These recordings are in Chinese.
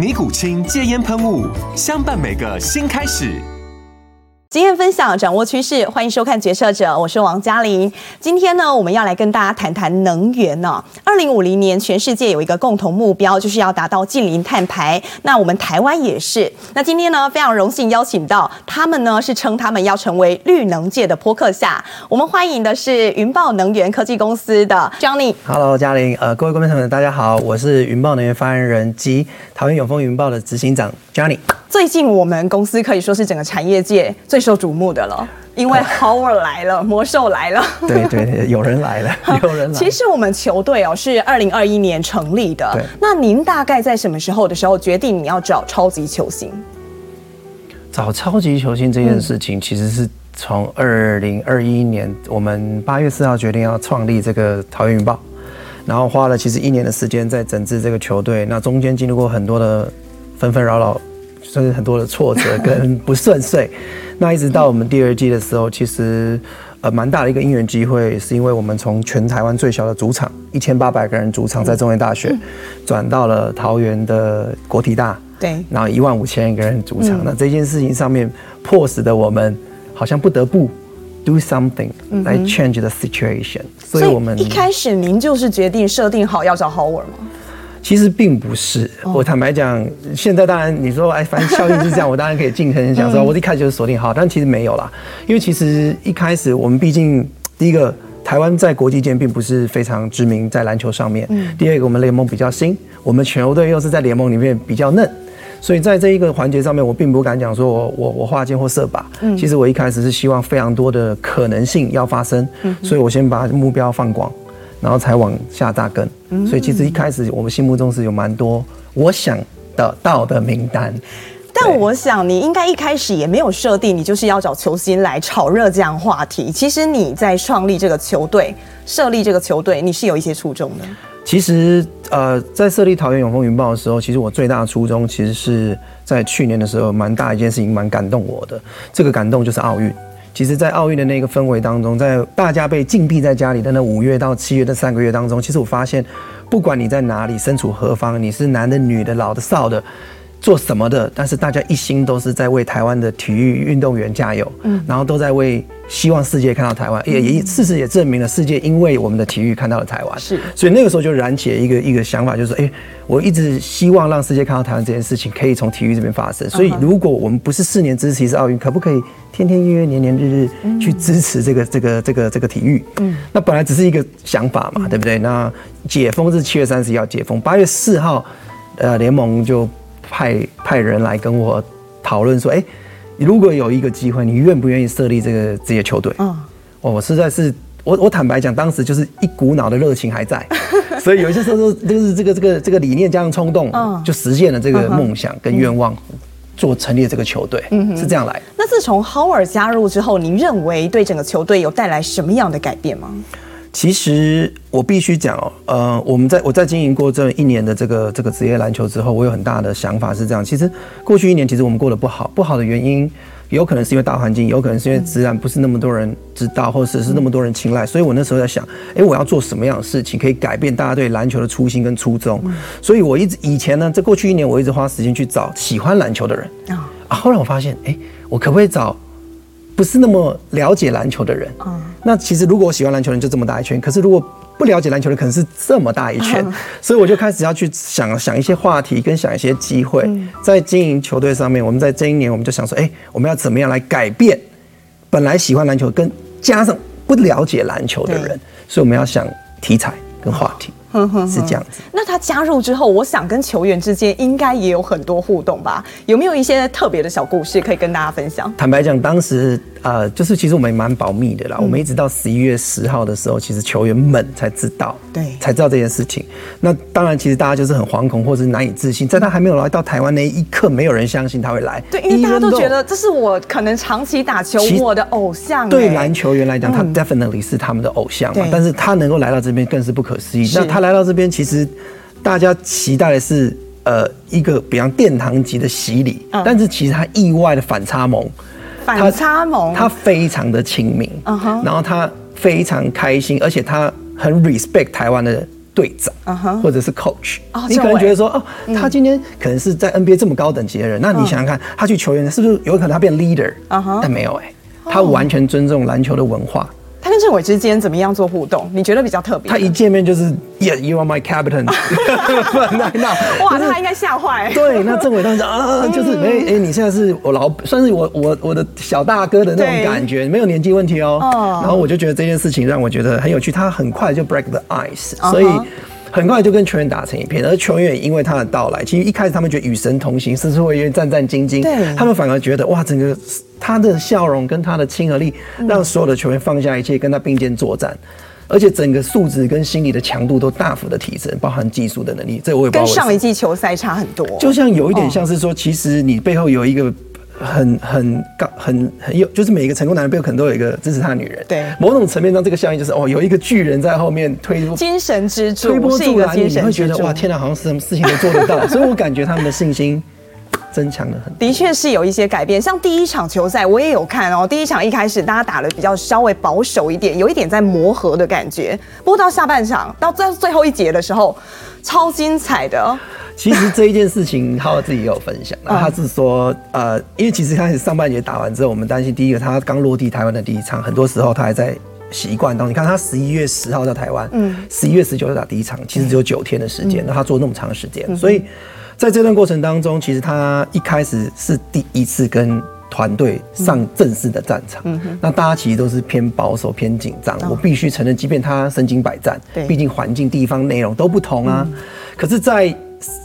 尼古清戒烟喷雾，相伴每个新开始。经验分享，掌握趋势，欢迎收看《决策者》，我是王嘉玲。今天呢，我们要来跟大家谈谈能源呢。二零五零年，全世界有一个共同目标，就是要达到近零碳排。那我们台湾也是。那今天呢，非常荣幸邀请到他们呢，是称他们要成为绿能界的波克夏。我们欢迎的是云豹能源科技公司的 Johnny。Hello，嘉玲，呃，各位观众朋友，大家好，我是云豹能源发言人及桃园永丰云豹的执行长 Johnny。最近我们公司可以说是整个产业界最受瞩目的了，因为 Howard 来了，魔兽来了。对对，有人来了，有人来了。其实我们球队哦是二零二一年成立的。那您大概在什么时候的时候决定你要找超级球星？找超级球星这件事情，其实是从二零二一年我们八月四号决定要创立这个桃园云豹，然后花了其实一年的时间在整治这个球队，那中间经历过很多的纷纷扰扰。甚至很多的挫折跟 不顺遂，那一直到我们第二季的时候，其实呃蛮大的一个因缘机会，是因为我们从全台湾最小的主场一千八百个人主场在中原大学，转到了桃园的国体大，对，然后一万五千个人主场，那这件事情上面迫使的我们好像不得不 do something 来 change the situation，所以我们一开始您就是决定设定好要找 Howard 吗？其实并不是，我坦白讲，现在当然你说哎，反正效应是这样，我当然可以尽可能讲说，我一开始就是锁定好，但其实没有啦，因为其实一开始我们毕竟第一个，台湾在国际间并不是非常知名，在篮球上面，第二个我们联盟比较新，我们全球队又是在联盟里面比较嫩，所以在这一个环节上面，我并不敢讲说我我我画箭或射靶，嗯。其实我一开始是希望非常多的可能性要发生，所以我先把目标放广。然后才往下扎根，所以其实一开始我们心目中是有蛮多我想得到的名单。但我想你应该一开始也没有设定你就是要找球星来炒热这样话题。其实你在创立这个球队、设立这个球队，你是有一些初衷的。其实呃，在设立桃园永丰云豹的时候，其实我最大的初衷其实是在去年的时候，蛮大一件事情蛮感动我的。这个感动就是奥运。其实，在奥运的那个氛围当中，在大家被禁闭在家里的那五月到七月的三个月当中，其实我发现，不管你在哪里，身处何方，你是男的、女的、老的、少的。做什么的？但是大家一心都是在为台湾的体育运动员加油，嗯，然后都在为希望世界看到台湾，也也事实也证明了世界因为我们的体育看到了台湾，是，所以那个时候就燃起了一个一个想法，就是说，哎，我一直希望让世界看到台湾这件事情可以从体育这边发生，所以如果我们不是四年支持一次奥运，可不可以天天月月年年日日去支持这个这个这个这个体育？嗯，那本来只是一个想法嘛，对不对？那解封是七月三十一号解封，八月四号，呃，联盟就。派派人来跟我讨论说，哎、欸，如果有一个机会，你愿不愿意设立这个职业球队？嗯，我实在是，我我坦白讲，当时就是一股脑的热情还在，所以有些时候就是这个这个这个理念加上冲动，就实现了这个梦想跟愿望，做成立这个球队，嗯，是这样来。那自从 Howard 加入之后，您认为对整个球队有带来什么样的改变吗？其实我必须讲哦，呃，我们在我在经营过这一年的这个这个职业篮球之后，我有很大的想法是这样。其实过去一年，其实我们过得不好，不好的原因有可能是因为大环境，有可能是因为自然不是那么多人知道，或者是那么多人青睐。所以我那时候在想，哎，我要做什么样的事情可以改变大家对篮球的初心跟初衷？所以我一直以前呢，在过去一年，我一直花时间去找喜欢篮球的人啊。后来我发现，哎，我可不可以找？不是那么了解篮球的人，嗯，那其实如果我喜欢篮球的人就这么大一圈，可是如果不了解篮球的，可能是这么大一圈，所以我就开始要去想想一些话题，跟想一些机会，在经营球队上面，我们在这一年我们就想说，哎，我们要怎么样来改变本来喜欢篮球，跟加上不了解篮球的人，所以我们要想题材跟话题。是这样子。那他加入之后，我想跟球员之间应该也有很多互动吧？有没有一些特别的小故事可以跟大家分享？坦白讲，当时呃，就是其实我们也蛮保密的啦。嗯、我们一直到十一月十号的时候，其实球员们才知道，对，才知道这件事情。那当然，其实大家就是很惶恐或者是难以置信，在他还没有来到台湾那一刻，没有人相信他会来。对，因为大家都觉得这是我可能长期打球我的偶像。对篮球员来讲，他 definitely 是他们的偶像嘛。但是他能够来到这边，更是不可思议。那他来到这边，其实。大家期待的是，呃，一个比方殿堂级的洗礼，嗯、但是其实他意外的反差萌，反差萌，他非常的亲民，嗯哼，然后他非常开心，而且他很 respect 台湾的队长，或者是 coach，哦、你可能觉得说，哦，他今天可能是在 NBA 这么高等级的人，嗯、那你想想看，他去球员是不是有可能他变 leader？但没有哎、欸，他完全尊重篮球的文化。政委之间怎么样做互动？你觉得比较特别？他一见面就是 Yeah，you are my captain。那哇，他应该吓坏。对，那政委当时啊，就是哎哎，你现在是我老，算是我我我的小大哥的那种感觉，没有年纪问题哦。然后我就觉得这件事情让我觉得很有趣，他很快就 break the ice，所以。很快就跟球员打成一片，而球员也因为他的到来，其实一开始他们觉得与神同行，甚至会有点战战兢兢。对，他们反而觉得哇，整个他的笑容跟他的亲和力，让所有的球员放下一切，跟他并肩作战，而且整个素质跟心理的强度都大幅的提升，包含技术的能力。这我也不知道。跟上一季球赛差很多，就像有一点像是说，其实你背后有一个。很很高很很有，就是每一个成功男人背后可能都有一个支持他的女人。对，某种层面上，这个效应就是哦，有一个巨人在后面推，精神支柱，推波助澜，你会觉得哇，天哪，好像是什么事情都做得到。所以我感觉他们的信心增强了很。的确是有一些改变，像第一场球赛我也有看哦，第一场一开始大家打的比较稍微保守一点，有一点在磨合的感觉。不过到下半场到最最后一节的时候，超精彩的。其实这一件事情，浩浩自己也有分享。那他是说，呃，因为其实开始上半节打完之后，我们担心第一个他刚落地台湾的第一场，很多时候他还在习惯当中。你看他十一月十号到台湾，嗯，十一月十九就打第一场，其实只有九天的时间，那他做那么长时间，所以在这段过程当中，其实他一开始是第一次跟团队上正式的战场，那大家其实都是偏保守、偏紧张。我必须承认，即便他身经百战，对，毕竟环境、地方、内容都不同啊。可是，在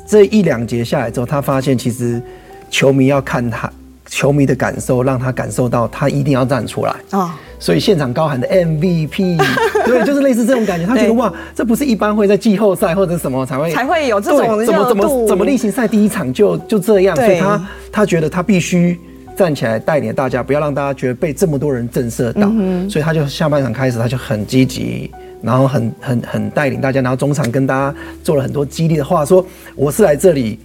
这一两节下来之后，他发现其实球迷要看他，球迷的感受让他感受到他一定要站出来啊。哦、所以现场高喊的 MVP，对，就是类似这种感觉。他觉得哇，这不是一般会在季后赛或者什么才会才会有这种怎么怎么怎么例行赛第一场就就这样，所以他他觉得他必须站起来带领大家，不要让大家觉得被这么多人震慑到。嗯、所以他就下半场开始他就很积极。然后很很很带领大家，然后中场跟大家做了很多激励的话，说我是来这里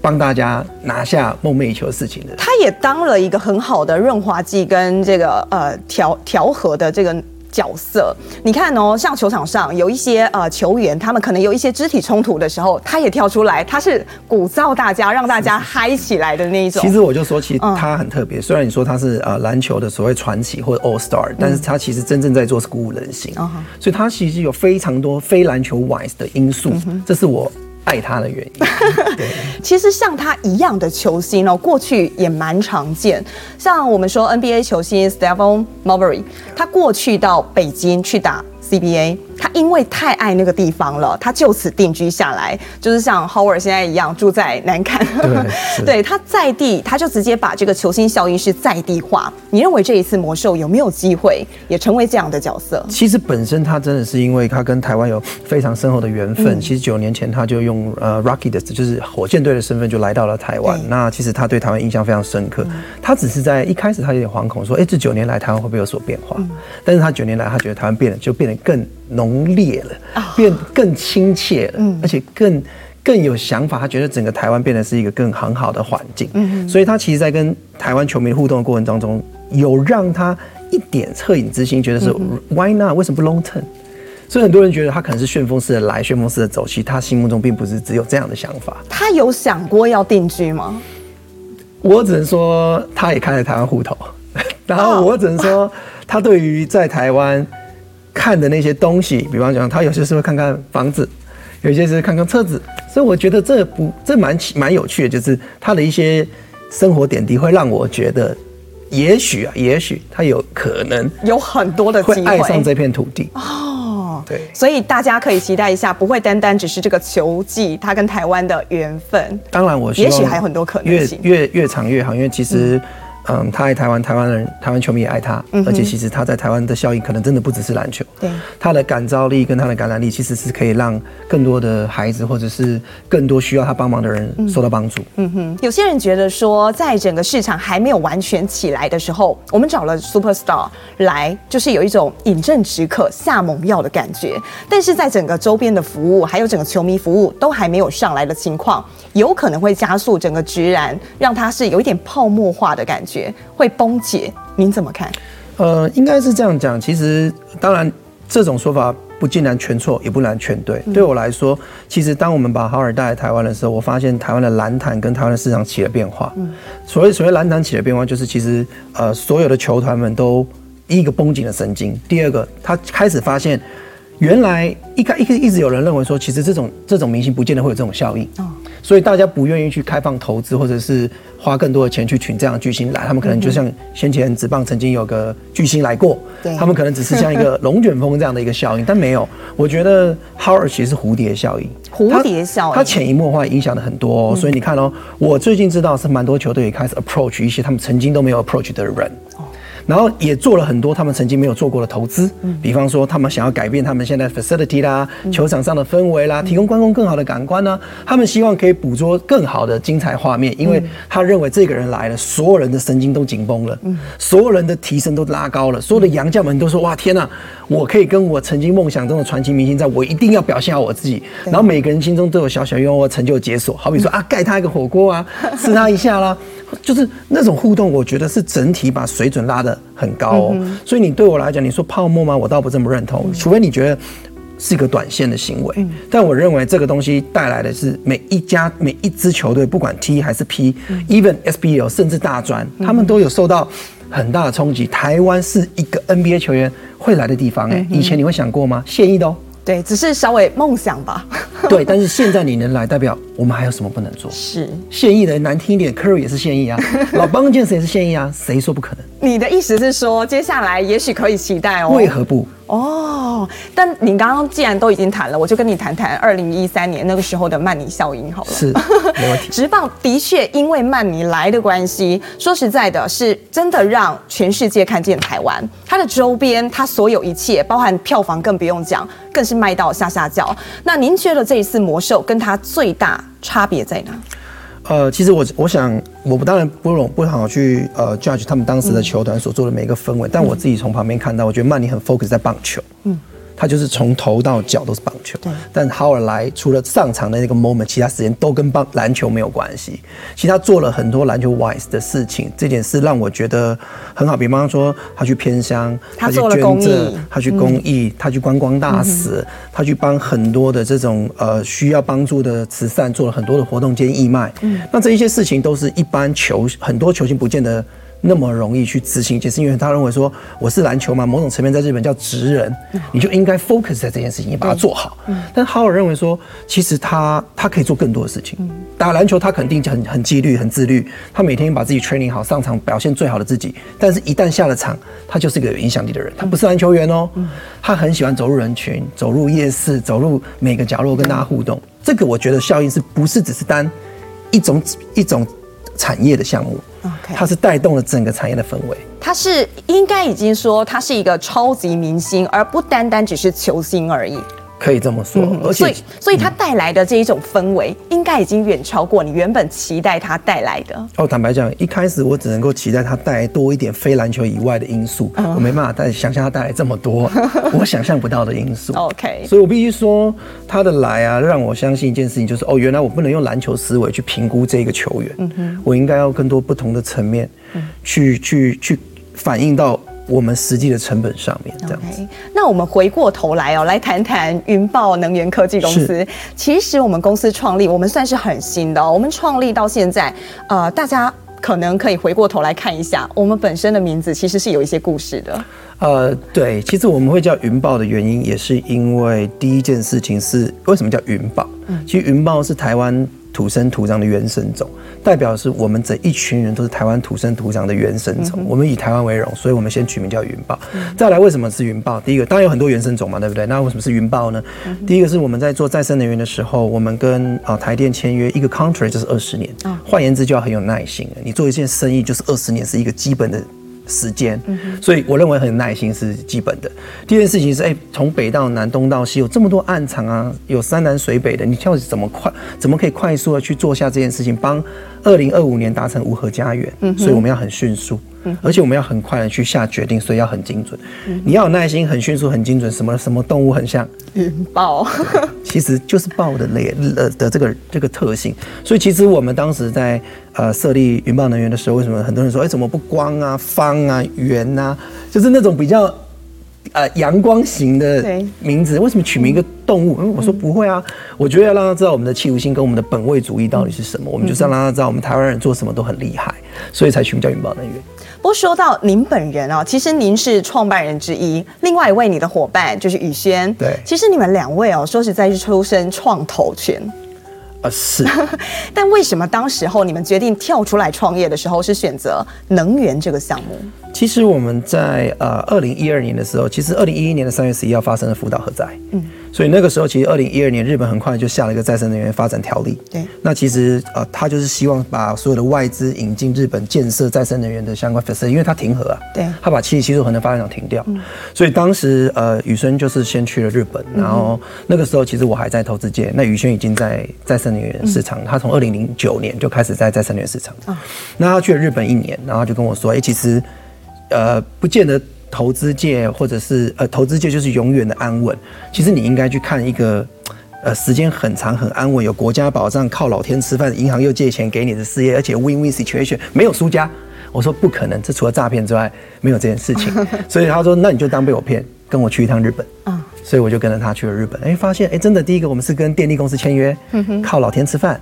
帮大家拿下梦寐以求的事情的。他也当了一个很好的润滑剂跟这个呃调调和的这个。角色，你看哦，像球场上有一些呃球员，他们可能有一些肢体冲突的时候，他也跳出来，他是鼓噪大家，让大家嗨起来的那一种。其实我就说，其实他很特别。嗯、虽然你说他是呃篮球的所谓传奇或者 All Star，但是他其实真正在做是鼓舞人心。嗯、所以他其实有非常多非篮球 wise 的因素，嗯、这是我。爱他的原因，对，其实像他一样的球星哦，过去也蛮常见。像我们说 NBA 球星 Stephen Marbury，他过去到北京去打 CBA。他因为太爱那个地方了，他就此定居下来，就是像 Howard 现在一样住在南坎。对，对，他在地，他就直接把这个球星效应是在地化。你认为这一次魔兽有没有机会也成为这样的角色？其实本身他真的是因为他跟台湾有非常深厚的缘分。嗯、其实九年前他就用呃 Rocky 的，就是火箭队的身份就来到了台湾。那其实他对台湾印象非常深刻。嗯、他只是在一开始他有点惶恐，说：“哎，这九年来台湾会不会有所变化？”嗯、但是他九年来他觉得台湾变了，就变得更。浓烈了，变更亲切了，嗯，而且更更有想法。他觉得整个台湾变得是一个更很好的环境，嗯，所以他其实，在跟台湾球迷互动的过程当中，有让他一点恻隐之心，觉得是 Why not？为什么不 long term？所以很多人觉得他可能是旋风式的来，旋风式的走。其实他心目中并不是只有这样的想法。他有想过要定居吗？我只能说，他也开了台湾户头，然后我只能说，他对于在台湾。看的那些东西，比方讲，他有些时候会看看房子，有些时候看看车子，所以我觉得这不这蛮蛮有趣的，就是他的一些生活点滴会让我觉得也许啊，也许他有可能有很多的机会会爱上这片土地哦。对，所以大家可以期待一下，不会单单只是这个球技，他跟台湾的缘分。当然，我也许还有很多可能性，越越越长越好，因为其实。嗯嗯，他爱台湾，台湾人、台湾球迷也爱他，嗯、而且其实他在台湾的效应可能真的不只是篮球，对，他的感召力跟他的感染力其实是可以让更多的孩子或者是更多需要他帮忙的人受到帮助。嗯哼，有些人觉得说，在整个市场还没有完全起来的时候，我们找了 Superstar 来，就是有一种饮鸩止渴、下猛药的感觉。但是在整个周边的服务，还有整个球迷服务都还没有上来的情况，有可能会加速整个直然，让它是有一点泡沫化的感觉。会崩解，您怎么看？呃，应该是这样讲。其实，当然，这种说法不尽然全错，也不然全对。嗯、对我来说，其实当我们把豪尔带来台湾的时候，我发现台湾的篮坛跟台湾的市场起了变化。嗯、所谓所谓篮坛起了变化，就是其实呃，所有的球团们都一个绷紧了神经。第二个，他开始发现，原来一开一个一直有人认为说，其实这种这种明星不见得会有这种效应。哦所以大家不愿意去开放投资，或者是花更多的钱去请这样的巨星来。他们可能就像先前职棒曾经有个巨星来过，他们可能只是像一个 龙卷风这样的一个效应，但没有。我觉得 Howard 其实是蝴蝶效应，蝴蝶效应，它潜移默化影响了很多哦。所以你看哦，我最近知道是蛮多球队也开始 approach 一些他们曾经都没有 approach 的人。然后也做了很多他们曾经没有做过的投资，比方说他们想要改变他们现在 facility 啦，球场上的氛围啦，提供观众更好的感官呢。他们希望可以捕捉更好的精彩画面，因为他认为这个人来了，所有人的神经都紧绷了，所有人的提升都拉高了，所有的洋将们都说哇天呐，我可以跟我曾经梦想中的传奇明星在，我一定要表现好我自己。然后每个人心中都有小小愿望成就解锁，好比说 啊盖他一个火锅啊，吃他一下啦。就是那种互动，我觉得是整体把水准拉得很高哦。所以你对我来讲，你说泡沫吗？我倒不这么认同。除非你觉得是一个短线的行为，但我认为这个东西带来的是每一家每一支球队，不管 T 还是 P，even SBL 甚至大专，他们都有受到很大的冲击。台湾是一个 NBA 球员会来的地方，哎，以前你会想过吗？现役的哦。对，只是稍微梦想吧。对，但是现在你能来，代表我们还有什么不能做？是现役的难听一点，Curry 也是现役啊，老邦健也是现役啊，谁说不可能？你的意思是说，接下来也许可以期待哦？为何不？哦，但你刚刚既然都已经谈了，我就跟你谈谈二零一三年那个时候的曼尼效应好了。是，没问题。直棒的确因为曼尼来的关系，说实在的，是真的让全世界看见台湾。它的周边，它所有一切，包含票房更不用讲，更是卖到下下叫。那您觉得这一次魔兽跟它最大差别在哪？呃，其实我我想，我不当然不容不好去呃 judge 他们当时的球团所做的每一个氛围，嗯、但我自己从旁边看到，我觉得曼尼很 focus 在棒球。嗯。他就是从头到脚都是棒球，对。但 Howard 来除了上场的那个 moment，其他时间都跟棒篮球没有关系。其实他做了很多篮球 wise 的事情，这点是让我觉得很好。比方说，他去偏乡，他去捐赠，他去公益，嗯、他去观光大使，嗯、他去帮很多的这种呃需要帮助的慈善做了很多的活动兼义卖。嗯。那这一些事情都是一般球很多球星不见得。那么容易去执行，就是因为他认为说我是篮球嘛，某种层面在日本叫职人，你就应该 focus 在这件事情，你把它做好。但哈尔认为说，其实他他可以做更多的事情。打篮球他肯定很很纪律、很自律，他每天把自己 training 好，上场表现最好的自己。但是，一旦下了场，他就是一个有影响力的人。他不是篮球员哦，他很喜欢走入人群、走入夜市、走入每个角落跟大家互动。这个我觉得效应是不是只是单一种一种产业的项目.它是带动了整个产业的氛围。它是应该已经说，它是一个超级明星，而不单单只是球星而已。可以这么说，嗯、而且，所以，所以它带来的这一种氛围，应该已经远超过你原本期待它带来的。哦，坦白讲，一开始我只能够期待它带来多一点非篮球以外的因素，嗯、我没办法带想象它带来这么多 我想象不到的因素。OK，所以我必须说，它的来啊，让我相信一件事情，就是哦，原来我不能用篮球思维去评估这个球员，嗯哼，我应该要更多不同的层面，去去去反映到。我们实际的成本上面这样子。Okay, 那我们回过头来哦，来谈谈云豹能源科技公司。其实我们公司创立，我们算是很新的哦。我们创立到现在，呃，大家可能可以回过头来看一下，我们本身的名字其实是有一些故事的。呃，对，其实我们会叫云豹的原因，也是因为第一件事情是为什么叫云豹？嗯，其实云豹是台湾土生土长的原生种，代表是我们这一群人都是台湾土生土长的原生种。我们以台湾为荣，所以我们先取名叫云豹。再来，为什么是云豹？第一个，当然有很多原生种嘛，对不对？那为什么是云豹呢？第一个是我们在做再生能源的时候，我们跟啊台电签约一个 contract 就是二十年，换言之就要很有耐心。你做一件生意就是二十年是一个基本的。时间，所以我认为很有耐心是基本的。第二件事情是，哎，从北到南，东到西，有这么多暗场啊，有山南水北的，你到底怎么快，怎么可以快速的去做下这件事情，帮二零二五年达成无核家园？所以我们要很迅速。而且我们要很快的去下决定，所以要很精准。你要有耐心，很迅速，很精准。什么什么动物很像云豹？其实就是豹的类呃的这个这个特性。所以其实我们当时在呃设立云豹能源的时候，为什么很多人说，哎，怎么不光啊、方啊、圆啊，就是那种比较呃阳光型的名字？为什么取名一个动物？嗯，我说不会啊，我觉得要让他知道我们的企图心跟我们的本位主义到底是什么。我们就是要让他知道，我们台湾人做什么都很厉害，所以才取名叫云豹能源。不过说到您本人啊，其实您是创办人之一，另外一位你的伙伴就是宇轩。对，其实你们两位哦，说实在是出身创投圈。啊，是。但为什么当时候你们决定跳出来创业的时候是选择能源这个项目？其实我们在呃二零一二年的时候，其实二零一一年的三月十一号发生了福岛核灾。嗯。所以那个时候，其实二零一二年日本很快就下了一个再生能源发展条例。对，那其实呃，他就是希望把所有的外资引进日本建设再生能源的相关 facility，因为他停核啊。对，他把七十七座核能发电厂停掉。嗯，所以当时呃，宇轩就是先去了日本，然后那个时候其实我还在投资界，那宇轩已经在再生能源市场，他从二零零九年就开始在再生能源市场。啊，那他去了日本一年，然后就跟我说，哎，其实呃，不见得。投资界或者是呃，投资界就是永远的安稳。其实你应该去看一个，呃，时间很长很安稳，有国家保障，靠老天吃饭，银行又借钱给你的事业，而且 win-win situation 没有输家。我说不可能，这除了诈骗之外没有这件事情。所以他说，那你就当被我骗，跟我去一趟日本。啊，所以我就跟着他去了日本。哎，发现哎，真的，第一个我们是跟电力公司签约，靠老天吃饭，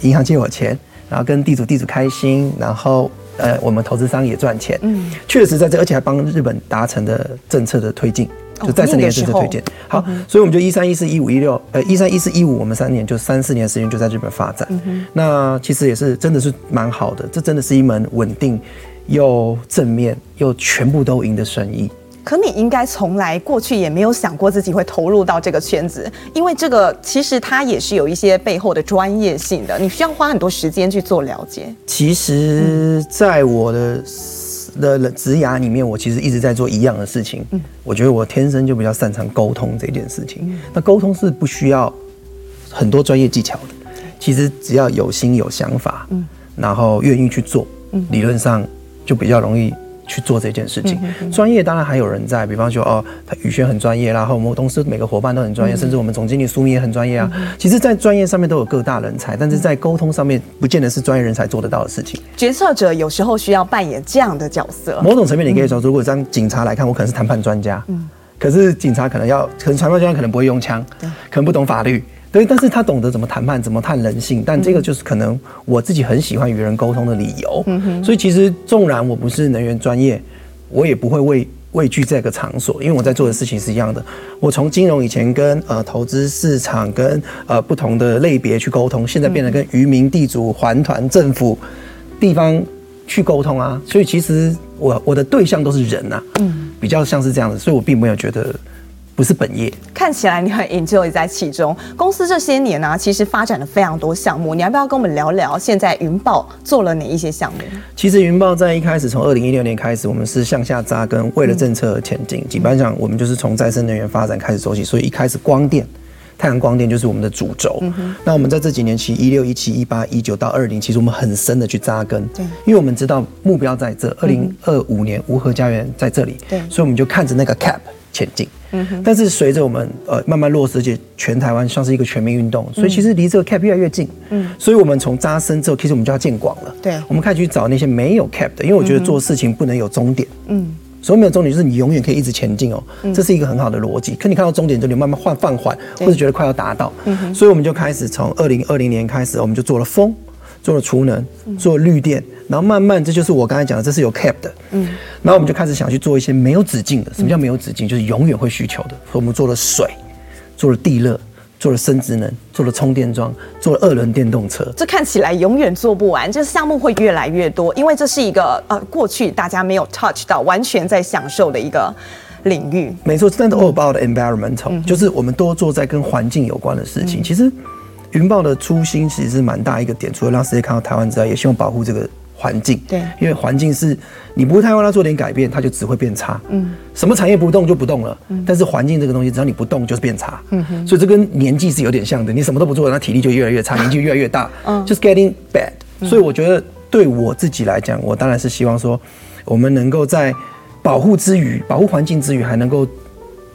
银行借我钱，然后跟地主地主开心，然后。呃，我们投资商也赚钱，嗯，确实在这，而且还帮日本达成的政策的推进，就再生能源政策推进。好，所以我们就一三一四一五一六，呃，一三一四一五，我们三年就三四年时间就在日本发展。那其实也是真的是蛮好的，这真的是一门稳定又正面又全部都赢的生意。可你应该从来过去也没有想过自己会投入到这个圈子，因为这个其实它也是有一些背后的专业性的，你需要花很多时间去做了解。其实，在我的的职涯里面，我其实一直在做一样的事情。嗯，我觉得我天生就比较擅长沟通这件事情。嗯，那沟通是不需要很多专业技巧的，其实只要有心有想法，嗯，然后愿意去做，嗯，理论上就比较容易。去做这件事情，专业当然还有人在，比方说哦，他宇轩很专业，然后我们公司每个伙伴都很专业，甚至我们总经理苏明也很专业啊。其实，在专业上面都有各大人才，但是在沟通上面，不见得是专业人才做得到的事情。决策者有时候需要扮演这样的角色。某种层面，你可以说，如果当警察来看，我可能是谈判专家，嗯，可是警察可能要，可能谈判专家可能不会用枪，可能不懂法律。对，但是他懂得怎么谈判，怎么谈人性，但这个就是可能我自己很喜欢与人沟通的理由。嗯哼，所以其实纵然我不是能源专业，我也不会畏畏惧这个场所，因为我在做的事情是一样的。我从金融以前跟呃投资市场跟呃不同的类别去沟通，现在变得跟渔民、地主、环团、政府、地方去沟通啊。所以其实我我的对象都是人呐，嗯，比较像是这样子，所以我并没有觉得。不是本业，看起来你很 enjoy 在其中。公司这些年呢、啊，其实发展了非常多项目。你要不要跟我们聊聊？现在云豹做了哪一些项目？其实云豹在一开始，从二零一六年开始，我们是向下扎根，为了政策而前进。基本上，我们就是从再生能源发展开始走起。所以一开始，光电、太阳光电就是我们的主轴。嗯、那我们在这几年，其实一六、一七、一八、一九到二零，其实我们很深的去扎根。对，因为我们知道目标在这，二零二五年无核家园在这里。对，所以我们就看着那个 cap 前进。但是随着我们呃慢慢落实，而且全台湾像是一个全民运动，所以其实离这个 cap 越来越近。嗯，所以我们从扎深之后，其实我们就要见广了。对，我们开始去找那些没有 cap 的，因为我觉得做事情不能有终点。嗯，所以没有终点就是你永远可以一直前进哦，这是一个很好的逻辑。可你看到终点就你慢慢换放缓，或者觉得快要达到。嗯，所以我们就开始从二零二零年开始，我们就做了风，做了储能，做了绿电。然后慢慢，这就是我刚才讲的，这是有 cap 的。嗯，然后我们就开始想去做一些没有止境的。什么叫没有止境？就是永远会需求的。所以我们做了水，做了地热，做了生质能，做了充电桩，做了二轮电动车。这看起来永远做不完，这项目会越来越多，因为这是一个呃过去大家没有 touch 到，完全在享受的一个领域。没错，真的 all about environmental，、嗯、就是我们多做在跟环境有关的事情。嗯、其实云豹的初心其实是蛮大一个点，除了让世界看到台湾之外，也希望保护这个。环境，对，因为环境是你不会太让它做点改变，它就只会变差。嗯，什么产业不动就不动了。嗯，但是环境这个东西，只要你不动，就是变差。嗯哼，所以这跟年纪是有点像的，你什么都不做，那体力就越来越差，年纪越来越大。嗯，just getting bad。所以我觉得对我自己来讲，我当然是希望说，我们能够在保护之余，保护环境之余，还能够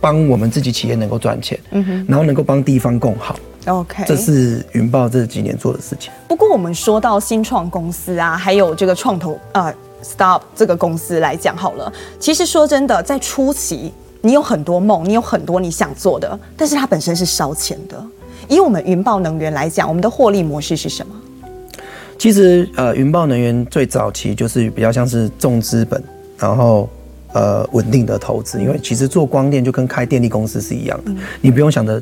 帮我们自己企业能够赚钱。嗯哼，然后能够帮地方更好。OK，这是云豹这几年做的事情。不过我们说到新创公司啊，还有这个创投呃，Stop 这个公司来讲好了。其实说真的，在初期你有很多梦，你有很多你想做的，但是它本身是烧钱的。以我们云豹能源来讲，我们的获利模式是什么？其实呃，云豹能源最早期就是比较像是重资本，然后呃稳定的投资。因为其实做光电就跟开电力公司是一样的，嗯、你不用想着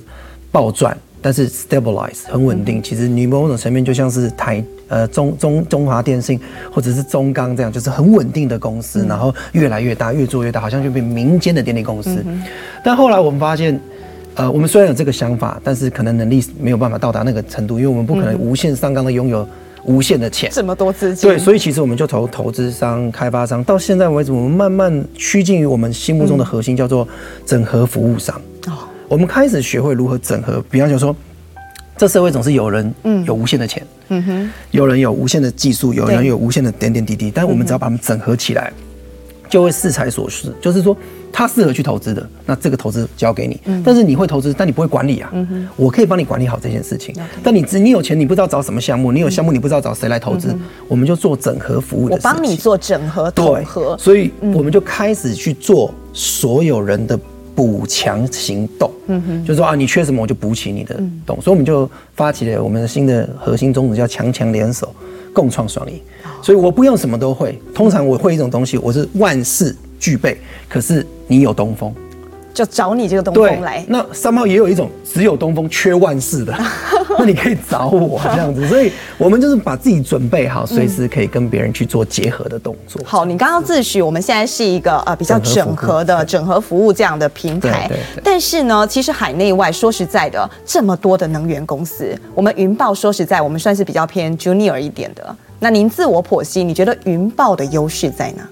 暴赚。但是 stabilize 很稳定，其实你某种层面就像是台呃中中中华电信或者是中钢这样，就是很稳定的公司，然后越来越大，越做越大，好像就变民间的电力公司。但后来我们发现，呃，我们虽然有这个想法，但是可能能力没有办法到达那个程度，因为我们不可能无限上纲的拥有无限的钱，这么多资金。对，所以其实我们就投投资商、开发商到现在为止，我们慢慢趋近于我们心目中的核心，叫做整合服务商。哦。我们开始学会如何整合，比方讲说，这社会总是有人有无限的钱，嗯哼，有人有无限的技术，有人有无限的点点滴滴，但我们只要把它们整合起来，就会适才所适。就是说，他适合去投资的，那这个投资交给你。但是你会投资，但你不会管理啊。我可以帮你管理好这件事情。但你只你有钱，你不知道找什么项目，你有项目，你不知道找谁来投资，我们就做整合服务的。我帮你做整合统合，所以我们就开始去做所有人的。补强行动，嗯哼，就是说啊，你缺什么我就补起你的洞，嗯、所以我们就发起了我们的新的核心宗旨，叫强强联手，共创双赢。哦、所以我不用什么都会，通常我会一种东西，我是万事俱备，可是你有东风。就找你这个东风来。那三猫也有一种只有东风缺万事的，那你可以找我这样子。所以我们就是把自己准备好，随时可以跟别人去做结合的动作。好，你刚刚自诩我们现在是一个呃比较整合的整合服务这样的平台，但是呢，其实海内外说实在的，这么多的能源公司，我们云豹说实在，我们算是比较偏 junior 一点的。那您自我剖析，你觉得云豹的优势在哪？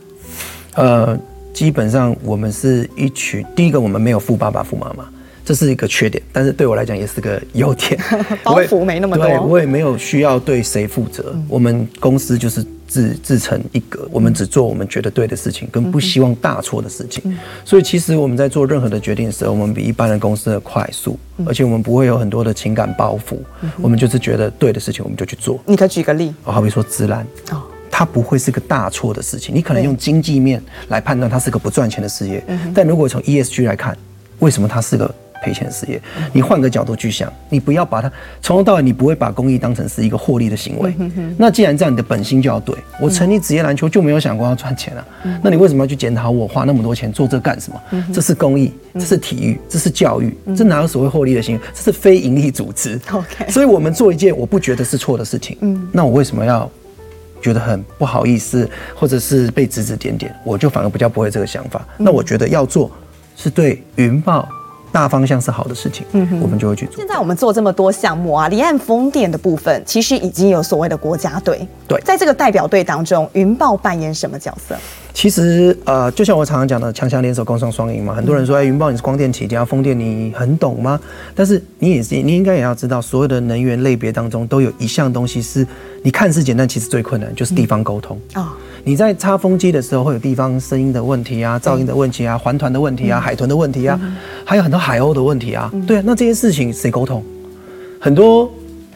呃。基本上我们是一群，第一个我们没有富爸爸、富妈妈，这是一个缺点，但是对我来讲也是个优点，包袱没那么多。对，我也没有需要对谁负责，嗯、我们公司就是自自成一格，我们只做我们觉得对的事情，跟不希望大错的事情。嗯、所以其实我们在做任何的决定的时候，我们比一般的公司的快速，而且我们不会有很多的情感包袱，嗯、我们就是觉得对的事情我们就去做。你可以举个例，好比说资兰。哦它不会是个大错的事情，你可能用经济面来判断它是个不赚钱的事业，但如果从 ESG 来看，为什么它是个赔钱事业？你换个角度去想，你不要把它从头到尾，你不会把公益当成是一个获利的行为。那既然这样，你的本心就要对。我成立职业篮球就没有想过要赚钱啊，那你为什么要去检讨我花那么多钱做这干什么？这是公益，这是体育，这是教育，这哪有所谓获利的行为？这是非盈利组织。OK，所以我们做一件我不觉得是错的事情，那我为什么要？觉得很不好意思，或者是被指指点点，我就反而比较不会这个想法。那我觉得要做是对云豹大方向是好的事情，嗯哼，我们就会去做。现在我们做这么多项目啊，离岸风电的部分其实已经有所谓的国家队。对，在这个代表队当中，云豹扮演什么角色？其实，呃，就像我常常讲的，强强联手，共创双赢嘛。很多人说，哎，云豹你是光电起家，风电你很懂吗？但是你也是，你应该也要知道，所有的能源类别当中，都有一项东西是你看似简单，其实最困难，就是地方沟通啊。哦、你在插风机的时候，会有地方声音的问题啊，噪音的问题啊，环团的问题啊，海豚的问题啊，嗯、还有很多海鸥的问题啊。嗯、对啊，那这些事情谁沟通？很多。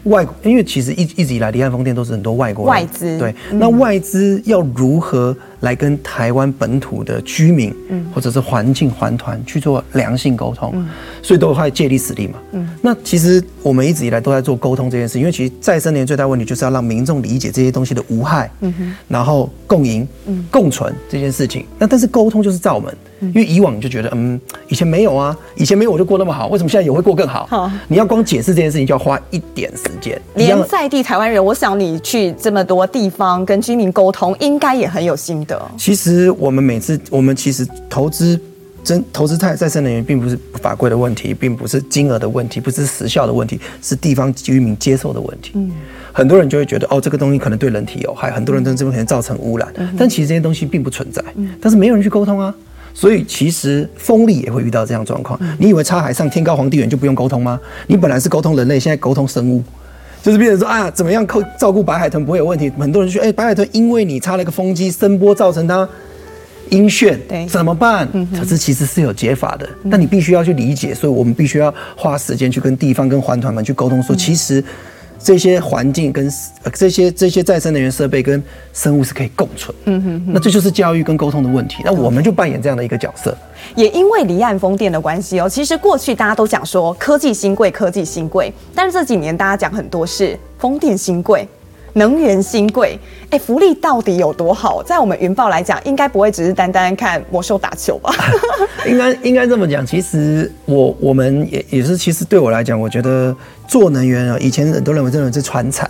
外，因为其实一一直以来，离岸风电都是很多外国外资。对，那外资要如何来跟台湾本土的居民，嗯，或者是环境环团去做良性沟通，嗯，所以都会借力使力嘛，嗯，那其实我们一直以来都在做沟通这件事，因为其实再生能源最大问题就是要让民众理解这些东西的无害，嗯哼，然后共赢、嗯共存这件事情。那但是沟通就是罩门。因为以往你就觉得，嗯，以前没有啊，以前没有我就过那么好，为什么现在也会过更好？好，你要光解释这件事情就要花一点时间。连在地台湾人，我想你去这么多地方跟居民沟通，应该也很有心得。其实我们每次，我们其实投资真投资太再生能源，并不是法规的问题，并不是金额的问题，不是时效的问题，是地方居民接受的问题。嗯，很多人就会觉得，哦，这个东西可能对人体有害，很多人对这边可能造成污染，嗯，但其实这些东西并不存在。嗯，但是没有人去沟通啊。所以其实风力也会遇到这样状况。你以为插海上天高皇帝远就不用沟通吗？你本来是沟通人类，现在沟通生物，就是变成说啊，怎么样靠照顾白海豚不会有问题？很多人说，哎，白海豚因为你插了一个风机，声波造成它晕眩，对，怎么办？可是其实是有解法的，但你必须要去理解。所以我们必须要花时间去跟地方、跟环团们去沟通，说其实。这些环境跟呃这些这些再生能源设备跟生物是可以共存，嗯哼，那这就是教育跟沟通的问题。那我们就扮演这样的一个角色。也因为离岸风电的关系哦，其实过去大家都讲说科技新贵，科技新贵，但是这几年大家讲很多是风电新贵。能源新贵，哎，福利到底有多好？在我们云豹来讲，应该不会只是单单看魔兽打球吧？应该应该这么讲。其实我我们也也是，其实对我来讲，我觉得做能源啊，以前很多人都认为这种是传产，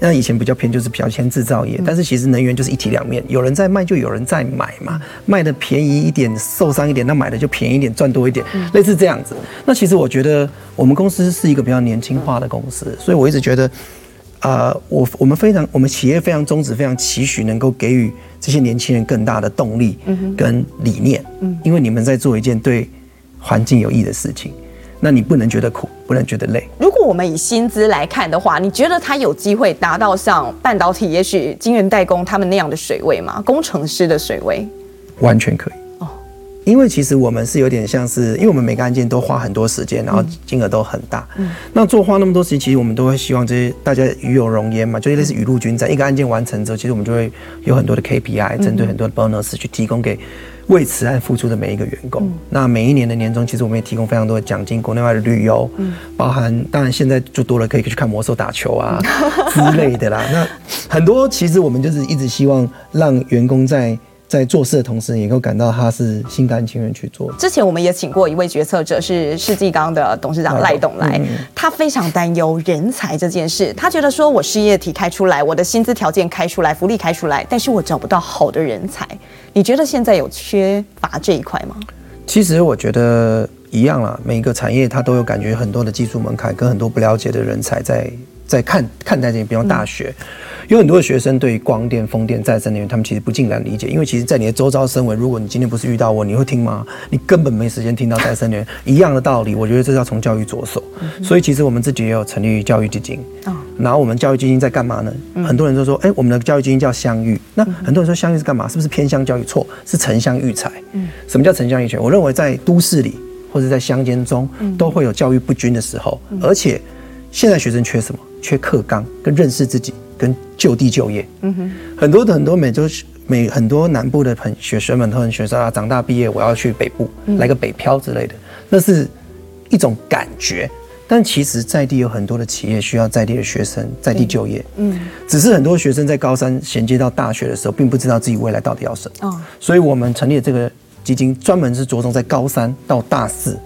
那以前比较偏就是比较偏制造业。但是其实能源就是一体两面，有人在卖，就有人在买嘛。卖的便宜一点，受伤一点，那买的就便宜一点，赚多一点，类似这样子。那其实我觉得我们公司是一个比较年轻化的公司，所以我一直觉得。啊、呃，我我们非常，我们企业非常宗旨，非常期许能够给予这些年轻人更大的动力跟理念，嗯，因为你们在做一件对环境有益的事情，那你不能觉得苦，不能觉得累。如果我们以薪资来看的话，你觉得他有机会达到像半导体，也许晶圆代工他们那样的水位吗？工程师的水位？完全可以。因为其实我们是有点像是，因为我们每个案件都花很多时间，然后金额都很大。嗯，那做花那么多时间，其实我们都会希望这些大家与有荣焉嘛，就是类似雨露均沾。一个案件完成之后，其实我们就会有很多的 KPI，针对很多的 bonus 去提供给为此案付出的每一个员工。那每一年的年终，其实我们也提供非常多的奖金，国内外的旅游，包含当然现在就多了可以去看魔兽打球啊 之类的啦。那很多其实我们就是一直希望让员工在。在做事的同时，也能够感到他是心甘情愿去做。之前我们也请过一位决策者，是世纪刚的董事长赖董来，他非常担忧人才这件事。他觉得说，我事业体开出来，我的薪资条件开出来，福利开出来，但是我找不到好的人才。你觉得现在有缺乏这一块吗？其实我觉得一样啦，每一个产业它都有感觉很多的技术门槛，跟很多不了解的人才在在看看待这些，比方大学。嗯有很多的学生对于光电、风电、再生能源，他们其实不尽然理解。因为其实，在你的周遭身为，如果你今天不是遇到我，你会听吗？你根本没时间听到再生能源一样的道理。我觉得这是要从教育着手。所以，其实我们自己也有成立教育基金。然后，我们教育基金在干嘛呢？很多人都说，哎，我们的教育基金叫相遇。那很多人说相遇是干嘛？是不是偏向教育？错，是城乡育才。嗯什么叫城乡育才？我认为在都市里或者在乡间中，都会有教育不均的时候。而且，现在学生缺什么？缺课纲跟认识自己。跟就地就业，嗯哼，很多的很多美洲美很多南部的朋学生们都很学生啊，长大毕业我要去北部，来个北漂之类的，那是一种感觉。但其实在地有很多的企业需要在地的学生在地就业，嗯，只是很多学生在高三衔接到大学的时候，并不知道自己未来到底要什么，哦，所以我们成立了这个基金，专门是着重在高三到大四。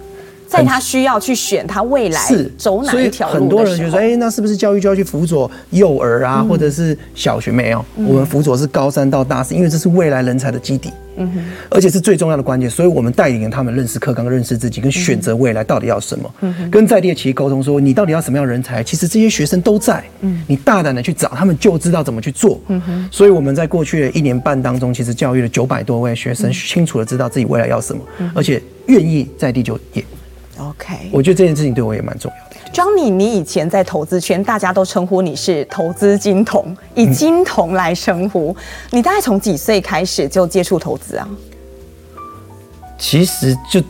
在他需要去选他未来走哪一条路很多人就说：“哎，那是不是教育就要去辅佐幼儿啊，或者是小学？没有，我们辅佐是高三到大四，因为这是未来人才的基底，嗯哼，而且是最重要的关键。所以我们带领他们认识课纲、认识自己，跟选择未来到底要什么，跟在地的企业沟通说，你到底要什么样的人才？其实这些学生都在，嗯，你大胆的去找，他们就知道怎么去做，嗯哼。所以我们在过去的一年半当中，其实教育了九百多位学生，清楚的知道自己未来要什么，而且愿意在地就业。” OK，我觉得这件事情对我也蛮重要的。Johnny，你以前在投资圈，大家都称呼你是投资金童，以金童来称呼。嗯、你大概从几岁开始就接触投资啊？其实就，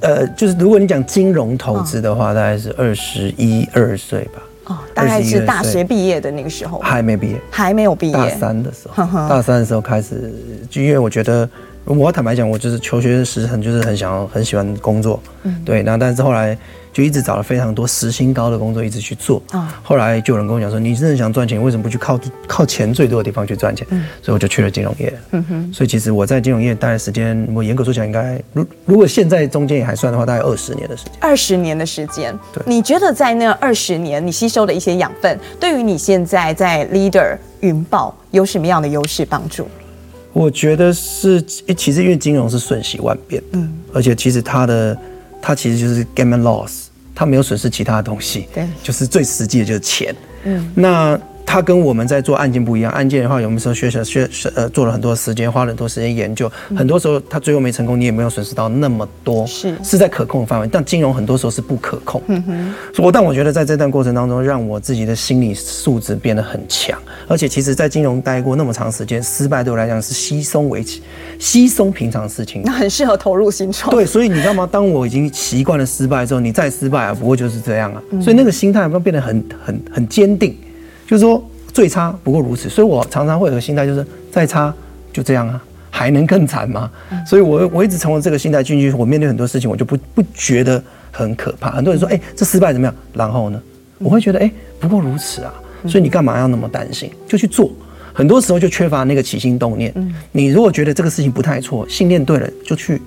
呃，就是如果你讲金融投资的话，大概是二十一二岁吧。哦，大概是大学毕业的那个时候，还没毕业，还没有毕业，大三的时候，大三的时候开始，就因为我觉得。我坦白讲，我就是求学时很就是很想要很喜欢工作，嗯，对。那但是后来就一直找了非常多时薪高的工作，一直去做。啊，后来就有人跟我讲说：“你真的想赚钱，为什么不去靠靠钱最多的地方去赚钱？”嗯，所以我就去了金融业。嗯哼。所以其实我在金融业待的时间，我严格说起来，应该如如果现在中间也还算的话，大概二十年的时间。二十年的时间。对。你觉得在那二十年，你吸收的一些养分，对于你现在在 Leader 云豹有什么样的优势帮助？我觉得是，其实因为金融是瞬息万变，嗯，而且其实它的，它其实就是 gain and loss，它没有损失其他的东西，对，就是最实际的就是钱，嗯，那。它跟我们在做案件不一样，案件的话，有的时候学学学呃做了很多时间，花了很多时间研究，很多时候它最后没成功，你也没有损失到那么多，是是在可控的范围。但金融很多时候是不可控，嗯哼。我但我觉得在这段过程当中，让我自己的心理素质变得很强，而且其实，在金融待过那么长时间，失败对我来讲是稀松为稀松平常事情。那很适合投入新创。对，所以你知道吗？当我已经习惯了失败之后，你再失败啊，不过就是这样啊。所以那个心态会变得很很很坚定。就是说，最差不过如此，所以我常常会有个心态，就是再差就这样啊，还能更惨吗？所以我我一直从这个心态进去，我面对很多事情，我就不不觉得很可怕。很多人说，哎，这失败怎么样？然后呢，我会觉得，哎，不过如此啊。所以你干嘛要那么担心？就去做。很多时候就缺乏那个起心动念。你如果觉得这个事情不太错，信念对了，就去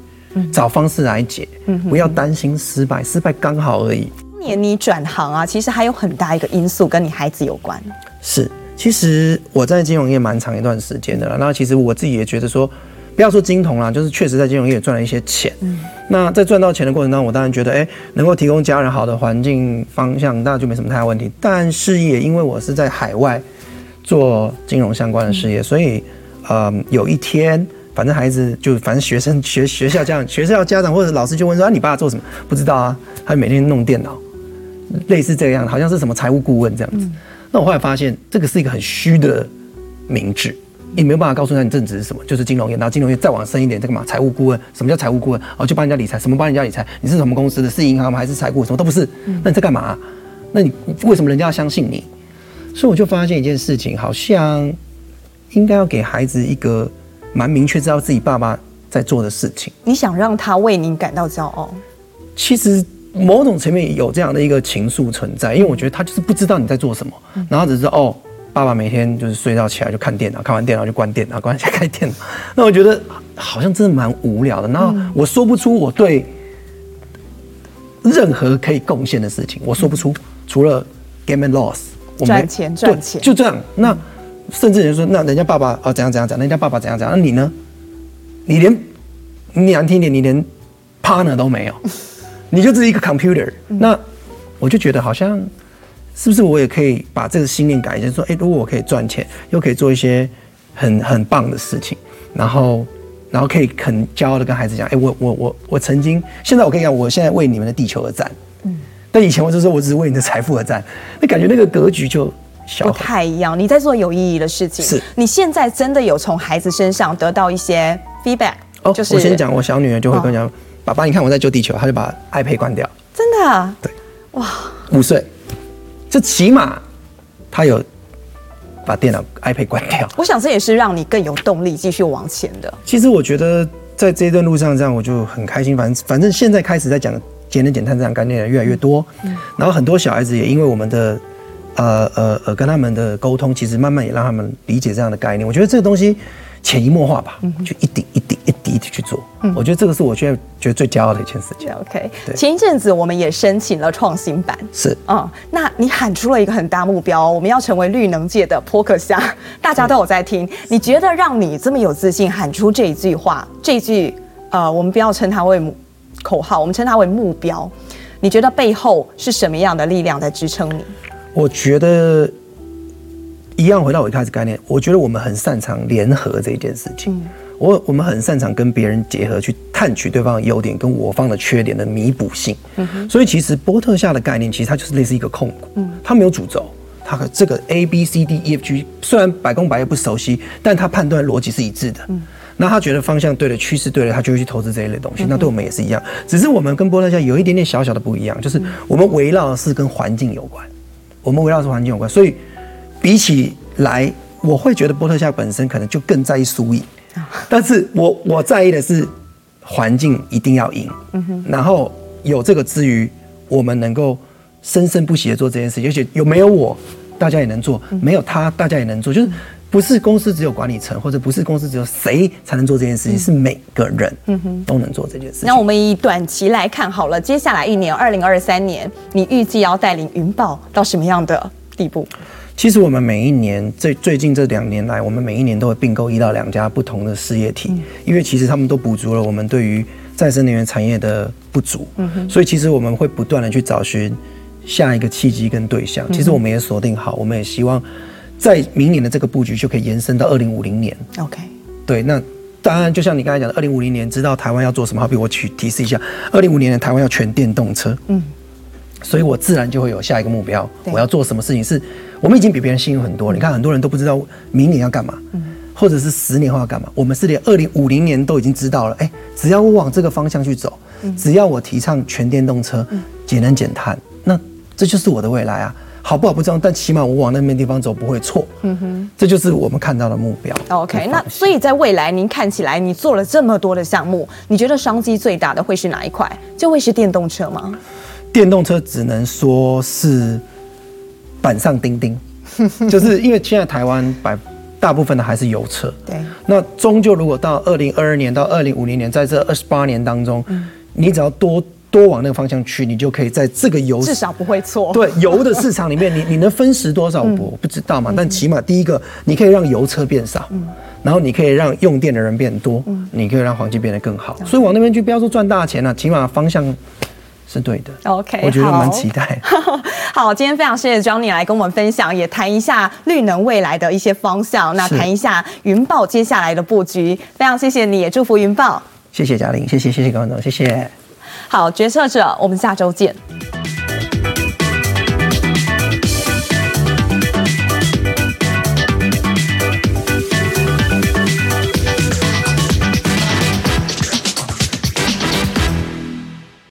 找方式来解，不要担心失败，失败刚好而已。你转行啊，其实还有很大一个因素跟你孩子有关。是，其实我在金融业蛮长一段时间的了。那其实我自己也觉得说，不要说金童啦，就是确实在金融业也赚了一些钱。嗯。那在赚到钱的过程当中，我当然觉得，哎，能够提供家人好的环境方向，那就没什么太大问题。但是也因为我是在海外做金融相关的事业，所以，呃，有一天，反正孩子就反正学生学学校家长学校家长或者老师就问说，啊，你爸做什么？不知道啊，他每天弄电脑。类似这样，好像是什么财务顾问这样子。那我后来发现，这个是一个很虚的名字，你没有办法告诉他你正职是什么，就是金融业。然后金融业再往深一点，这个嘛，财务顾问，什么叫财务顾问？哦，就帮人家理财，什么帮人家理财？你是什么公司的？是银行吗？还是财务？什么都不是。那你在干嘛？那你为什么人家要相信你？所以我就发现一件事情，好像应该要给孩子一个蛮明确知道自己爸爸在做的事情。你想让他为你感到骄傲？其实。某种层面有这样的一个情愫存在，因为我觉得他就是不知道你在做什么，然后只是哦，爸爸每天就是睡觉起来就看电脑，看完电脑就关电脑，关完再开电脑。那我觉得好像真的蛮无聊的。然后我说不出我对任何可以贡献的事情，我说不出，除了 game and loss，赚钱赚钱，就这样。那甚至人说，那人家爸爸哦怎样怎样讲，人家爸爸怎样怎样，那你呢？你连你难听点，你连 partner 都没有。你就只是一个 computer，那我就觉得好像是不是我也可以把这个信念改一下，说，哎，如果我可以赚钱，又可以做一些很很棒的事情，然后然后可以很骄傲的跟孩子讲，哎，我我我我曾经，现在我跟你讲，我现在为你们的地球而战，嗯，但以前我就说我只是为你的财富而战，那感觉那个格局就小不太一样。你在做有意义的事情，是。你现在真的有从孩子身上得到一些 feedback？哦，就是我先讲，我小女儿就会跟我讲。哦爸爸，你看我在救地球，他就把 iPad 关掉。真的啊？对，哇，五岁，这起码他有把电脑 iPad 关掉。我想这也是让你更有动力继续往前的。其实我觉得在这一段路上，这样我就很开心。反正反正现在开始在讲节能减碳这样概念的越来越多，嗯，然后很多小孩子也因为我们的呃呃呃跟他们的沟通，其实慢慢也让他们理解这样的概念。我觉得这个东西。潜移默化吧，就一点一点一滴一滴去做。嗯，我觉得这个是我现在觉得最骄傲的一件事情。OK，前一阵子我们也申请了创新版，是嗯，那你喊出了一个很大目标，我们要成为绿能界的波克夏，大家都有在听。你觉得让你这么有自信喊出这一句话，这一句呃，我们不要称它为口号，我们称它为目标。你觉得背后是什么样的力量在支撑你？我觉得。一样回到我一开始概念，我觉得我们很擅长联合这一件事情。我我们很擅长跟别人结合，去探取对方的优点跟我方的缺点的弥补性。所以其实波特下的概念，其实它就是类似一个控股。它没有主轴，它和这个 A B C D E F G 虽然百工百业不熟悉，但他判断逻辑是一致的。那他觉得方向对了，趋势对了，他就会去投资这一类东西。那对我们也是一样，只是我们跟波特夏有一点点小小的不一样，就是我们围绕的是跟环境有关。我们围绕是环境有关，所以比起来，我会觉得波特夏本身可能就更在意输赢，但是我我在意的是环境一定要赢，嗯，然后有这个之余，我们能够生生不息的做这件事情，而且有没有我，大家也能做，没有他，大家也能做，就是。不是公司只有管理层，或者不是公司只有谁才能做这件事情，嗯、是每个人都能做这件事情。那我们以短期来看好了，接下来一年，二零二三年，你预计要带领云豹到什么样的地步？其实我们每一年，最最近这两年来，我们每一年都会并购一到两家不同的事业体，嗯、因为其实他们都补足了我们对于再生能源产业的不足。所以其实我们会不断的去找寻下一个契机跟对象。其实我们也锁定好，我们也希望。在明年的这个布局就可以延伸到二零五零年。OK，对，那当然就像你刚才讲的，二零五零年知道台湾要做什么，好比我去提示一下，二零五零年台湾要全电动车，嗯，所以我自然就会有下一个目标，我要做什么事情是，我们已经比别人幸运很多了。你看很多人都不知道明年要干嘛，嗯，或者是十年后要干嘛，我们是连二零五零年都已经知道了。哎，只要我往这个方向去走，只要我提倡全电动车，节能减碳，那这就是我的未来啊。好不好不知道，但起码我往那边地方走不会错。嗯哼，这就是我们看到的目标。OK，那所以在未来，您看起来你做了这么多的项目，你觉得商机最大的会是哪一块？就会是电动车吗？电动车只能说是板上钉钉，就是因为现在台湾百大部分的还是油车。对。那终究如果到二零二二年到二零五零年，在这二十八年当中，嗯、你只要多。多往那个方向去，你就可以在这个油至少不会错。对油的市场里面，你你能分食多少？我不知道嘛。但起码第一个，你可以让油车变少，然后你可以让用电的人变多，你可以让环境变得更好。所以往那边去，不要说赚大钱了，起码方向是对的。OK，我觉得蛮期待。好，今天非常谢谢 Johnny 来跟我们分享，也谈一下绿能未来的一些方向。那谈一下云豹接下来的布局。非常谢谢你，也祝福云豹。谢谢嘉玲，谢谢谢谢各位观众，谢谢。好，决策者，我们下周见。